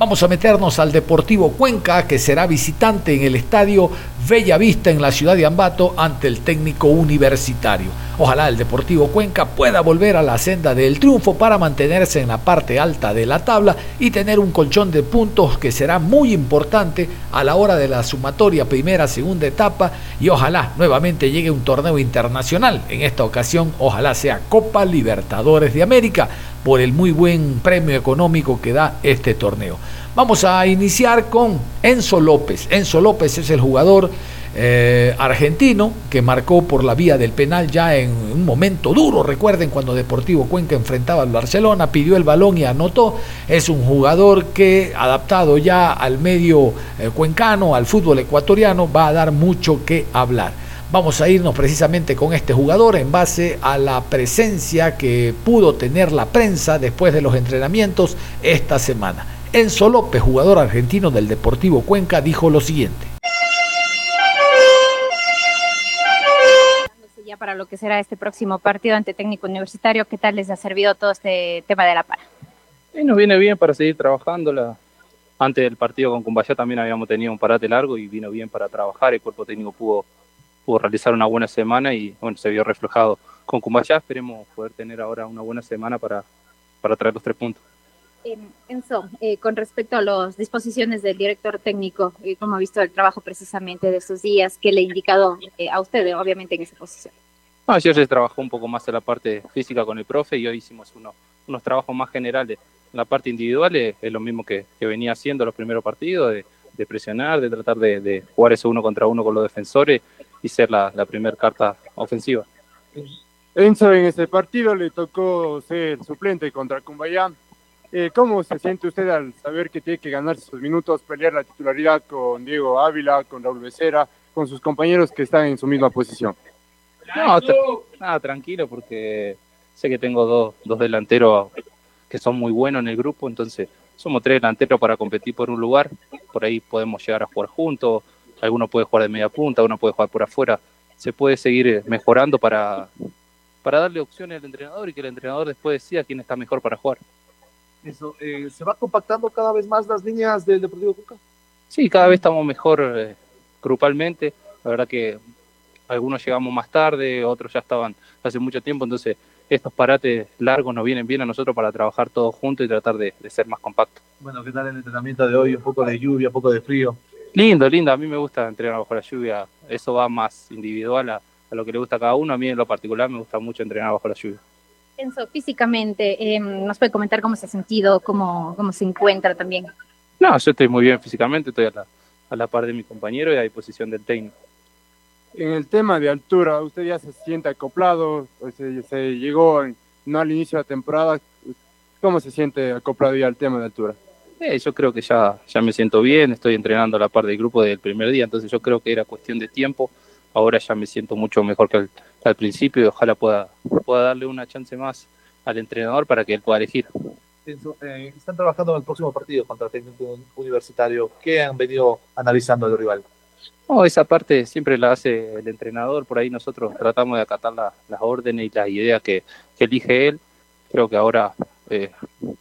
Vamos a meternos al Deportivo Cuenca, que será visitante en el estadio Bella Vista en la ciudad de Ambato ante el técnico universitario. Ojalá el Deportivo Cuenca pueda volver a la senda del triunfo para mantenerse en la parte alta de la tabla y tener un colchón de puntos que será muy importante a la hora de la sumatoria primera, segunda etapa y ojalá nuevamente llegue un torneo internacional. En esta ocasión, ojalá sea Copa Libertadores de América por el muy buen premio económico que da este torneo. Vamos a iniciar con Enzo López. Enzo López es el jugador eh, argentino que marcó por la vía del penal ya en un momento duro. Recuerden cuando Deportivo Cuenca enfrentaba al Barcelona, pidió el balón y anotó. Es un jugador que adaptado ya al medio eh, cuencano, al fútbol ecuatoriano, va a dar mucho que hablar. Vamos a irnos precisamente con este jugador en base a la presencia que pudo tener la prensa después de los entrenamientos esta semana. Enzo López, jugador argentino del Deportivo Cuenca, dijo lo siguiente. Ya para lo que será este próximo partido ante técnico universitario, ¿qué tal les ha servido todo este tema de la para? Y nos viene bien para seguir trabajando. La... Antes del partido con Cumbayá también habíamos tenido un parate largo y vino bien para trabajar. El cuerpo técnico pudo pudo realizar una buena semana y bueno, se vio reflejado con Cumbayá. Esperemos poder tener ahora una buena semana para, para traer los tres puntos. Eh, Enzo, eh, con respecto a las disposiciones del director técnico, eh, ¿cómo ha visto el trabajo precisamente de estos días? ¿Qué le ha indicado eh, a usted, obviamente, en esa posición? No, ayer se trabajó un poco más en la parte física con el profe y hoy hicimos uno, unos trabajos más generales. En la parte individual es, es lo mismo que, que, venía haciendo los primeros partidos, de, de presionar, de tratar de, de, jugar eso uno contra uno con los defensores y ser la, la primera carta ofensiva. Enzo, en este partido le tocó ser suplente contra Cumbayán. Eh, ¿Cómo se siente usted al saber que tiene que ganarse sus minutos, pelear la titularidad con Diego Ávila, con Raúl Becerra, con sus compañeros que están en su misma posición? No, tra nada, tranquilo, porque sé que tengo dos, dos delanteros que son muy buenos en el grupo, entonces somos tres delanteros para competir por un lugar, por ahí podemos llegar a jugar juntos, alguno puede jugar de media punta, uno puede jugar por afuera, se puede seguir mejorando para, para darle opciones al entrenador y que el entrenador después decida quién está mejor para jugar. Eso, eh, ¿Se va compactando cada vez más las líneas del Deportivo Cuca? Sí, cada vez estamos mejor eh, grupalmente. La verdad que algunos llegamos más tarde, otros ya estaban hace mucho tiempo, entonces estos parates largos nos vienen bien a nosotros para trabajar todos juntos y tratar de, de ser más compactos. Bueno, ¿qué tal el entrenamiento de hoy? Un poco de lluvia, un poco de frío. Lindo, lindo, a mí me gusta entrenar bajo la lluvia, eso va más individual a, a lo que le gusta a cada uno, a mí en lo particular me gusta mucho entrenar bajo la lluvia. Enzo, físicamente, eh, ¿nos puede comentar cómo se ha sentido, cómo, cómo se encuentra también? No, yo estoy muy bien físicamente, estoy a la, a la par de mi compañero y a disposición del técnico. En el tema de altura, ¿usted ya se siente acoplado? O se, se llegó no al inicio de la temporada. ¿Cómo se siente acoplado ya al tema de altura? Eh, yo creo que ya, ya me siento bien, estoy entrenando a la par del grupo desde el primer día, entonces yo creo que era cuestión de tiempo. Ahora ya me siento mucho mejor que al, al principio y ojalá pueda, pueda darle una chance más al entrenador para que él pueda elegir. Eh, están trabajando en el próximo partido contra el técnico universitario. ¿Qué han venido analizando del rival? No, esa parte siempre la hace el entrenador, por ahí nosotros tratamos de acatar la- las órdenes y las ideas que, que elige él. Creo que ahora eh,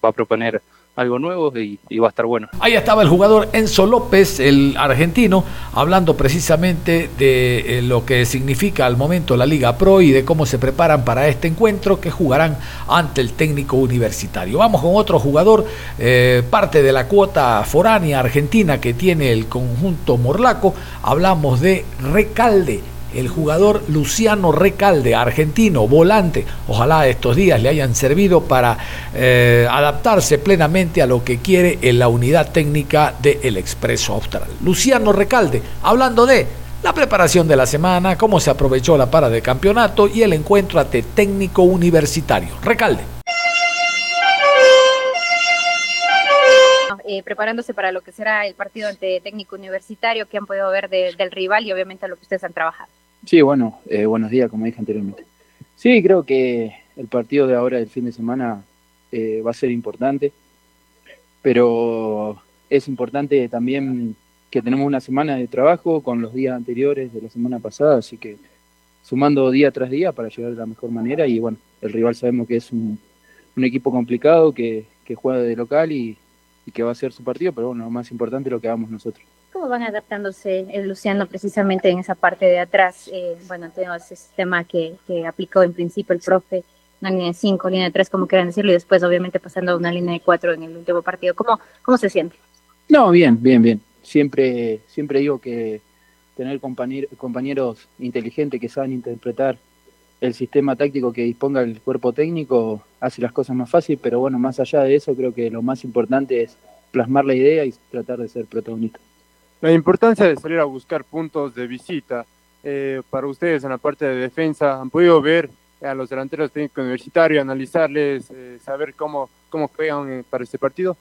va a proponer algo nuevo y, va a estar bueno. Ahí estaba el jugador Enzo López, el argentino, hablando precisamente de eh, lo que significa al momento la Liga Pro y de cómo se preparan para este encuentro que jugarán ante el técnico universitario. Vamos con otro jugador, eh, parte de la cuota foránea argentina que tiene el conjunto morlaco. Hablamos de Recalde el jugador Luciano Recalde, argentino, volante. Ojalá estos días le hayan servido para eh, adaptarse plenamente a lo que quiere en la unidad técnica del Expreso Austral. Luciano Recalde, hablando de la preparación de la semana, cómo se aprovechó la para de campeonato y el encuentro ante técnico universitario. Recalde. Eh, preparándose para lo que será el partido ante técnico universitario que han podido ver de- del rival y obviamente lo que ustedes han trabajado. Sí, bueno, eh, buenos días, como dije anteriormente. Sí, creo que el partido de ahora del fin de semana eh, va a ser importante, pero es importante también que tenemos una semana de trabajo con los días anteriores de la semana pasada, así que sumando día tras día para llegar de la mejor manera y bueno, el rival sabemos que es un, equipo complicado que juega de local y, y que va a ser su partido, pero bueno, lo más importante es lo que hagamos nosotros. ¿Cómo van adaptándose el Luciano precisamente en esa parte de atrás? Eh, bueno, tenemos ese sistema que, que aplicó en principio el profe, una línea de 5, línea de 3, como quieran decirlo, y después obviamente pasando a una línea de 4 en el último partido. ¿Cómo, cómo se siente? No, bien, bien, bien. Siempre, siempre digo que tener compañer- compañeros inteligentes que saben interpretar el sistema táctico que disponga el cuerpo técnico hace las cosas más fáciles, pero bueno, más allá de eso, creo que lo más importante es plasmar la idea y tratar de ser protagonista. La importancia de salir a buscar puntos de visita eh, para ustedes en la parte de defensa, ¿han podido ver a los delanteros técnicos universitarios, analizarles, eh, saber cómo, cómo juegan eh, para este partido?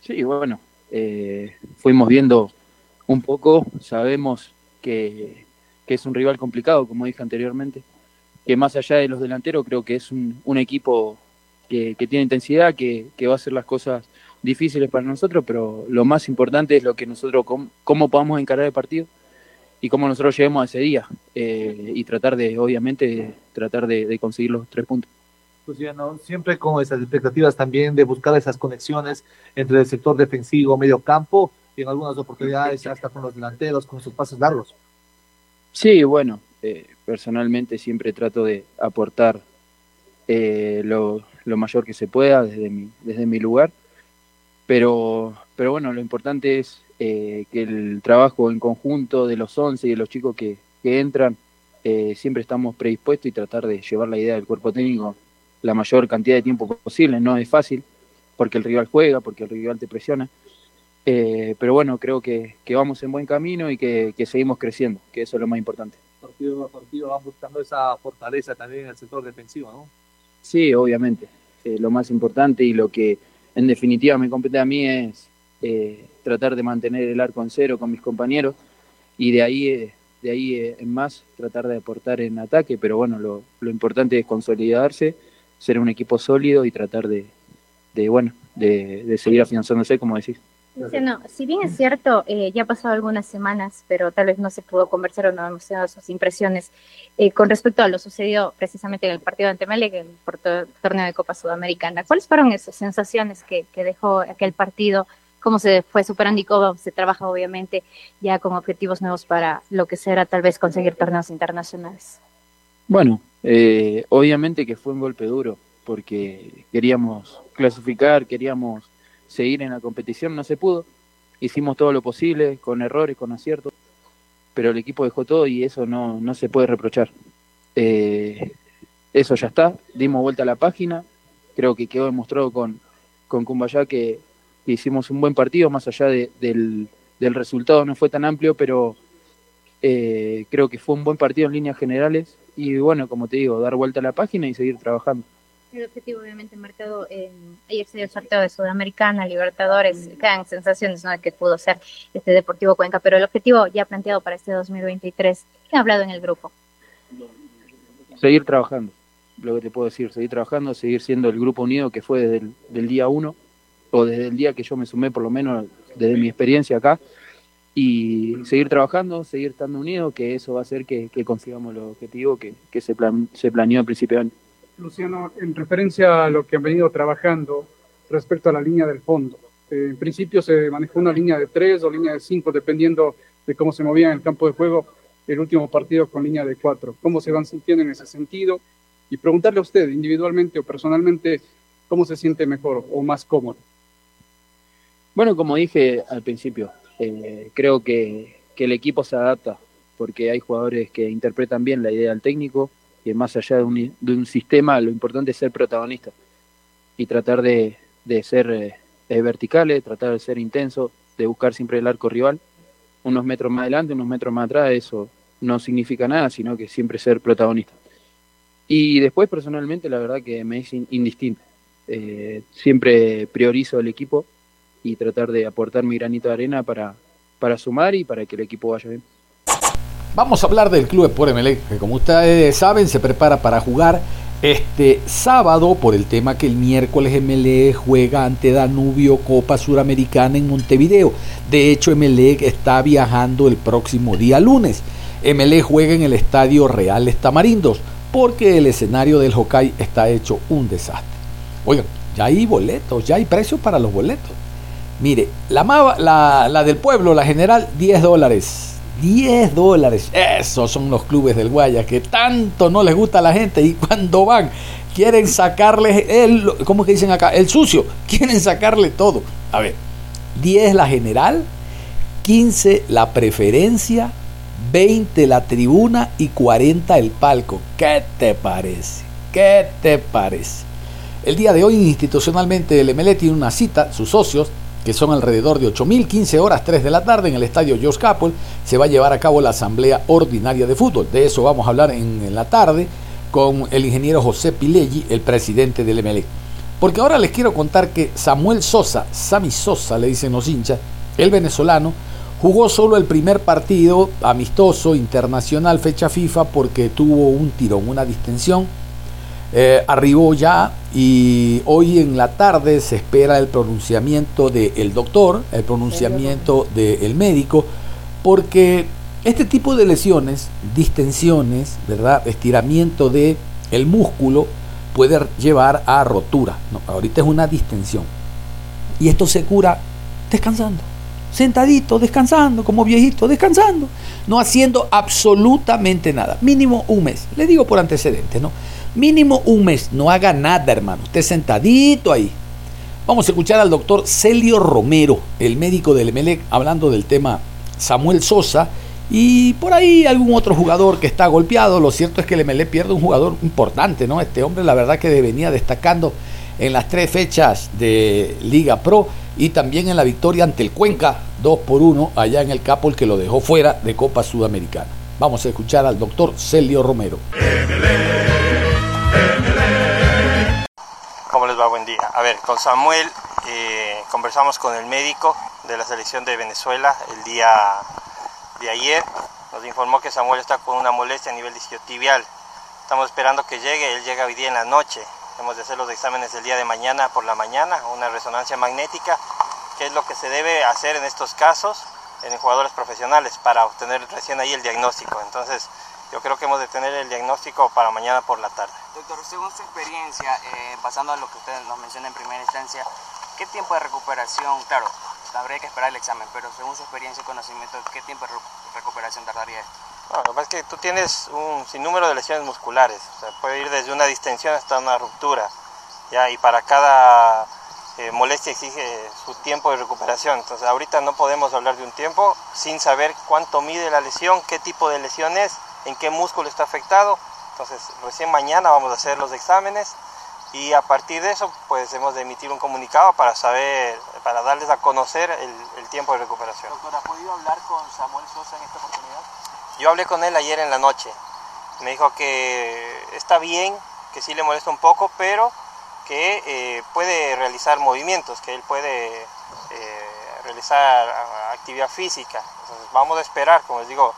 Sí, bueno, eh, fuimos viendo un poco, sabemos que, que es un rival complicado, como dije anteriormente, que más allá de los delanteros creo que es un, un equipo que, que tiene intensidad, que, que va a hacer las cosas difíciles para nosotros, pero lo más importante es lo que nosotros, cómo, cómo podamos encarar el partido y cómo nosotros lleguemos a ese día eh, y tratar de, obviamente, tratar de, de conseguir los tres puntos. Luciano, siempre con esas expectativas también de buscar esas conexiones entre el sector defensivo, medio campo y en algunas oportunidades hasta con los delanteros, con sus pases largos. Sí, bueno, eh, personalmente siempre trato de aportar eh, lo, lo mayor que se pueda desde mi, desde mi lugar, pero, pero bueno, lo importante es eh, que el trabajo en conjunto de los 11 y de los chicos que, que entran, eh, siempre estamos predispuestos y tratar de llevar la idea del cuerpo técnico la mayor cantidad de tiempo posible. No es fácil, porque el rival juega, porque el rival te presiona. Eh, pero bueno, creo que, que vamos en buen camino y que, que seguimos creciendo, que eso es lo más importante. Partido a partido van buscando esa fortaleza también en el sector defensivo, ¿no? Sí, obviamente. Eh, lo más importante y lo que en definitiva me compete a mí es eh, tratar de mantener el arco en cero con mis compañeros y de ahí, eh, de ahí eh, en más tratar de aportar en ataque, pero bueno, lo, lo importante es consolidarse, ser un equipo sólido y tratar de, de bueno, de, de seguir afianzándose, como decís. Luciano, si bien es cierto, eh, ya ha pasado algunas semanas, pero tal vez no se pudo conversar o no hemos tenido sus impresiones eh, con respecto a lo sucedido precisamente en el partido ante Melec, en el torneo de Copa Sudamericana. ¿Cuáles fueron esas sensaciones que, que dejó aquel partido cómo se fue superando y cómo se trabaja obviamente ya con objetivos nuevos para lo que será tal vez conseguir torneos internacionales. Bueno, eh, obviamente que fue un golpe duro porque queríamos clasificar, queríamos seguir en la competición, no se pudo. Hicimos todo lo posible, con errores, con aciertos, pero el equipo dejó todo y eso no, no se puede reprochar. Eh, eso ya está, dimos vuelta a la página, creo que quedó demostrado con, con Cumbayá que, hicimos un buen partido, más allá del, del, resultado no fue tan amplio, pero eh, creo que fue un buen partido en líneas generales y bueno, como te digo, dar vuelta a la página y seguir trabajando. El objetivo obviamente marcado, en ayer se dio el sorteo de Sudamericana, Libertadores, quedan sensaciones ¿no? de que pudo ser este Deportivo Cuenca, pero el objetivo ya planteado para este 2023, ¿qué ha hablado en el grupo? Seguir trabajando, lo que te puedo decir, seguir trabajando, seguir siendo el grupo unido que fue desde el del día uno, o desde el día que yo me sumé, por lo menos desde mi experiencia acá, y seguir trabajando, seguir estando unidos, que eso va a hacer que, consigamos los objetivos que, que se, plan, se planeó al principio de año. Luciano, en referencia a lo que han venido trabajando respecto a la línea del fondo. Eh, en principio se manejó una línea de tres o línea de cinco, dependiendo de cómo se movía en el campo de juego el último partido con línea de cuatro. ¿Cómo se van sintiendo en ese sentido? Y preguntarle a usted, individualmente o personalmente, cómo se siente mejor o más cómodo. Bueno, como dije al principio, eh, creo que, que el equipo se adapta, porque hay jugadores que interpretan bien la idea del técnico, que más allá de un, de un, sistema, lo importante es ser protagonista y tratar de, de ser eh, verticales, tratar de ser intenso, de buscar siempre el arco rival, unos metros más adelante, unos metros más atrás, eso no significa nada, sino que siempre ser protagonista. Y después personalmente la verdad que me es indistinto. Eh, siempre priorizo el equipo y tratar de aportar mi granito de arena para, para sumar y para que el equipo vaya bien. Vamos a hablar del Club Sport Emelec, que como ustedes saben se prepara para jugar este sábado por el tema que el miércoles Emelec juega ante Danubio Copa Suramericana en Montevideo. De hecho, Emelec está viajando el próximo día lunes. Emelec juega en el Estadio Reales Tamarindos porque el escenario del Hokkaido está hecho un desastre. Oigan, ya hay boletos, ya hay precios para los boletos. Mire, la, la, la del pueblo, la general, 10 dólares 10 dólares. Esos son los clubes del Guaya que tanto no les gusta a la gente y cuando van quieren sacarles el, ¿cómo que dicen acá? El sucio. Quieren sacarle todo. A ver, 10 la general, 15 la preferencia, 20 la tribuna y 40 el palco. ¿Qué te parece? ¿Qué te parece? El día de hoy institucionalmente el MLE tiene una cita, sus socios, que son alrededor de 8.000, 15 horas 3 de la tarde en el estadio George Capel, se va a llevar a cabo la asamblea ordinaria de fútbol. De eso vamos a hablar en, la tarde con el ingeniero José Pileggi, el presidente del MLE. Porque ahora les quiero contar que Samuel Sosa, Sami Sosa le dicen los hinchas, el venezolano, jugó solo el primer partido amistoso internacional fecha FIFA porque tuvo un tirón, una distensión eh, arribó ya y hoy en la tarde se espera el pronunciamiento del doctor, el pronunciamiento del médico, porque este tipo de lesiones, distensiones, ¿verdad? estiramiento del el músculo puede llevar a rotura. Ahorita es una distensión. Y esto se cura descansando, sentadito, descansando, como viejito, descansando, no haciendo absolutamente nada, mínimo un mes. Le digo por antecedentes, ¿no? Mínimo un mes, no haga nada, hermano. Esté sentadito ahí. Vamos a escuchar al doctor Celio Romero, el médico del Emelec, hablando del tema Samuel Sosa y por ahí algún otro jugador que está golpeado. Lo cierto es que el Emelec pierde un jugador importante, ¿no? Este hombre, la verdad, que venía destacando en las tres fechas de Liga Pro y también en la victoria ante el Cuenca 2 por 1 allá en el Capo, el que lo dejó fuera de Copa Sudamericana. Vamos a escuchar al doctor Celio Romero. ¿Cómo les va? Buen día. A ver, con Samuel eh, conversamos con el médico de la selección de Venezuela el día de ayer. Nos informó que Samuel está con una molestia a nivel isquiotibial. Estamos esperando que llegue, él llega hoy día en la noche. Hemos de hacer los exámenes el día de mañana por la mañana, una resonancia magnética, que es lo que se debe hacer en estos casos en jugadores profesionales para obtener recién ahí el diagnóstico. Entonces, yo creo que hemos de tener el diagnóstico para mañana por la tarde. Doctor, según su experiencia, eh, basando en lo que usted nos menciona en primera instancia, ¿qué tiempo de recuperación, claro, habría que esperar el examen, pero según su experiencia y conocimiento, ¿qué tiempo de recuperación tardaría esto? No, lo que pasa es que tú tienes un sinnúmero de lesiones musculares, o sea, puede ir desde una distensión hasta una ruptura, ¿ya? y para cada eh, molestia exige su tiempo de recuperación. Entonces ahorita no podemos hablar de un tiempo sin saber cuánto mide la lesión, qué tipo de lesión es, en qué músculo está afectado. Entonces recién mañana vamos a hacer los exámenes y a partir de eso pues hemos de emitir un comunicado para saber, para darles a conocer el, el tiempo de recuperación. Doctor, ¿ha podido hablar con Samuel Sosa en esta oportunidad? Yo hablé con él ayer en la noche. Me dijo que está bien, que sí le molesta un poco, pero que eh, puede realizar movimientos, que él puede eh, realizar actividad física. Entonces, vamos a esperar, como les digo,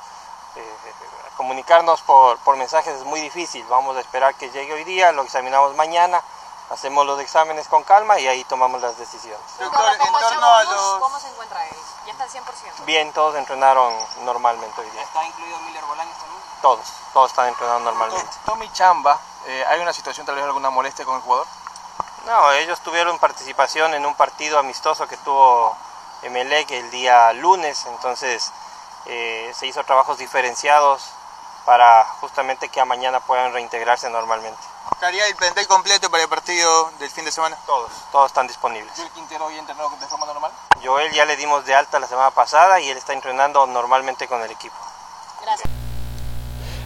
comunicarnos por, por mensajes es muy difícil. Vamos a esperar que llegue hoy día, lo examinamos mañana, hacemos los exámenes con calma y ahí tomamos las decisiones. Doctor, en torno a los... ¿Cómo se encuentra él? ¿Ya está al 100%? Bien, todos entrenaron normalmente hoy día. ¿Está incluido Miller Bolaños también? Todos, todos están entrenando normalmente. Tommy Chamba, ¿hay una situación, tal vez alguna molestia con el jugador? No, ellos tuvieron participación en un partido amistoso que tuvo Emelec el día lunes, entonces eh, se hizo trabajos diferenciados para justamente que a mañana puedan reintegrarse normalmente. ¿Estaría el plantel completo para el partido del fin de semana? Todos, todos están disponibles. ¿Joel Quintero hoy entrenó de forma normal? Joel ya le dimos de alta la semana pasada y él está entrenando normalmente con el equipo. Gracias.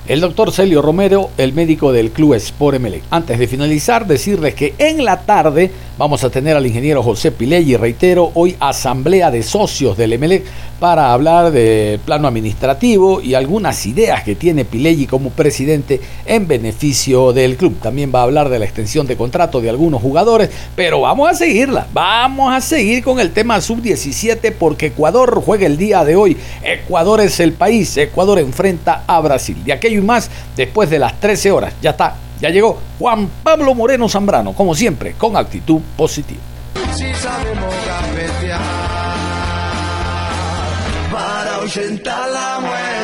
El doctor Celio Romero, el médico del Club Sport Emelec. Antes de finalizar, decirles que en la tarde vamos a tener al ingeniero José Pilelli, reitero, hoy asamblea de socios del Emelec para hablar de plano administrativo y algunas ideas que tiene Pilelli como presidente en beneficio del club. También va a hablar de la extensión de contrato de algunos jugadores, pero vamos a seguirla, vamos a seguir con el tema sub-17 porque Ecuador juega el día de hoy. Ecuador es el país, Ecuador enfrenta a Brasil. De aquello y más después de las 13 horas. Ya está, ya llegó Juan Pablo Moreno Zambrano, como siempre, con actitud positiva. Ahuyentar la muerte.